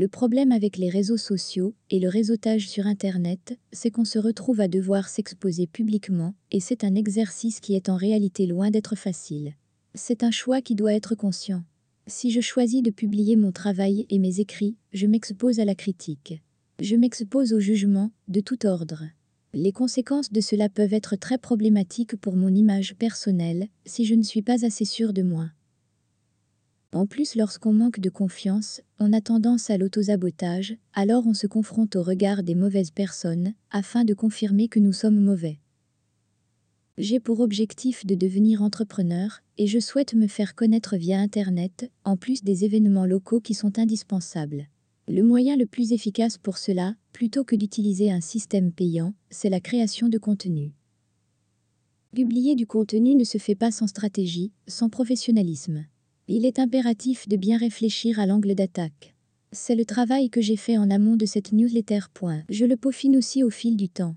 Le problème avec les réseaux sociaux et le réseautage sur Internet, c'est qu'on se retrouve à devoir s'exposer publiquement, et c'est un exercice qui est en réalité loin d'être facile. C'est un choix qui doit être conscient. Si je choisis de publier mon travail et mes écrits, je m'expose à la critique. Je m'expose au jugement, de tout ordre. Les conséquences de cela peuvent être très problématiques pour mon image personnelle, si je ne suis pas assez sûre de moi. En plus, lorsqu'on manque de confiance, on a tendance à l'autosabotage, alors on se confronte au regard des mauvaises personnes, afin de confirmer que nous sommes mauvais. J'ai pour objectif de devenir entrepreneur, et je souhaite me faire connaître via Internet, en plus des événements locaux qui sont indispensables. Le moyen le plus efficace pour cela, plutôt que d'utiliser un système payant, c'est la création de contenu. Publier du contenu ne se fait pas sans stratégie, sans professionnalisme. Il est impératif de bien réfléchir à l'angle d'attaque. C'est le travail que j'ai fait en amont de cette newsletter. Je le peaufine aussi au fil du temps.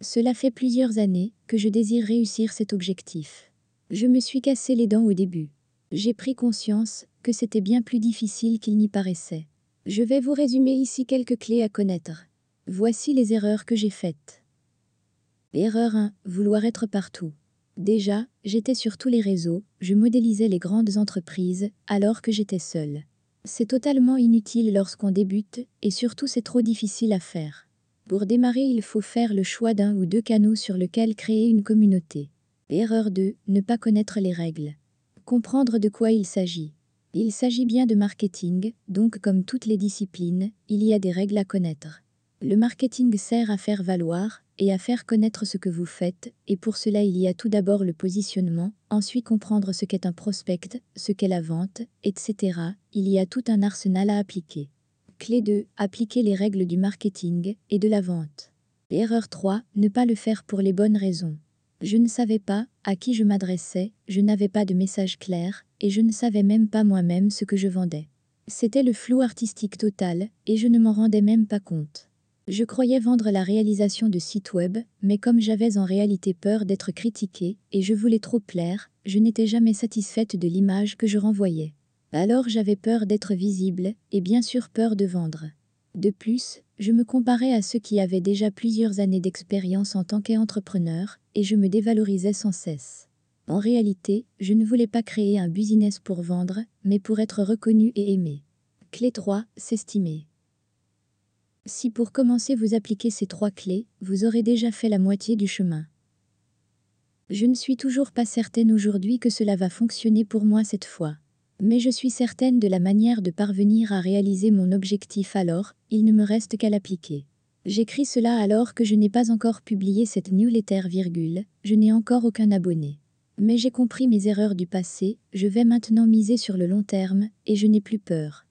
Cela fait plusieurs années que je désire réussir cet objectif. Je me suis cassé les dents au début. J'ai pris conscience que c'était bien plus difficile qu'il n'y paraissait. Je vais vous résumer ici quelques clés à connaître. Voici les erreurs que j'ai faites. Erreur 1. Vouloir être partout. Déjà, j'étais sur tous les réseaux, je modélisais les grandes entreprises, alors que j'étais seule. C'est totalement inutile lorsqu'on débute, et surtout c'est trop difficile à faire. Pour démarrer, il faut faire le choix d'un ou deux canaux sur lesquels créer une communauté. Erreur 2. Ne pas connaître les règles. Comprendre de quoi il s'agit. Il s'agit bien de marketing, donc comme toutes les disciplines, il y a des règles à connaître. Le marketing sert à faire valoir, et à faire connaître ce que vous faites, et pour cela il y a tout d'abord le positionnement, ensuite comprendre ce qu'est un prospect, ce qu'est la vente, etc. Il y a tout un arsenal à appliquer. Clé 2. Appliquer les règles du marketing et de la vente. Erreur 3. Ne pas le faire pour les bonnes raisons. Je ne savais pas à qui je m'adressais, je n'avais pas de message clair, et je ne savais même pas moi-même ce que je vendais. C'était le flou artistique total, et je ne m'en rendais même pas compte. Je croyais vendre la réalisation de sites web, mais comme j'avais en réalité peur d'être critiquée et je voulais trop plaire, je n'étais jamais satisfaite de l'image que je renvoyais. Alors j'avais peur d'être visible et bien sûr peur de vendre. De plus, je me comparais à ceux qui avaient déjà plusieurs années d'expérience en tant qu'entrepreneur et je me dévalorisais sans cesse. En réalité, je ne voulais pas créer un business pour vendre, mais pour être reconnu et aimé. Clé 3, s'estimer. Si pour commencer vous appliquez ces trois clés, vous aurez déjà fait la moitié du chemin. Je ne suis toujours pas certaine aujourd'hui que cela va fonctionner pour moi cette fois. Mais je suis certaine de la manière de parvenir à réaliser mon objectif alors, il ne me reste qu'à l'appliquer. J'écris cela alors que je n'ai pas encore publié cette newsletter virgule, je n'ai encore aucun abonné. Mais j'ai compris mes erreurs du passé, je vais maintenant miser sur le long terme, et je n'ai plus peur.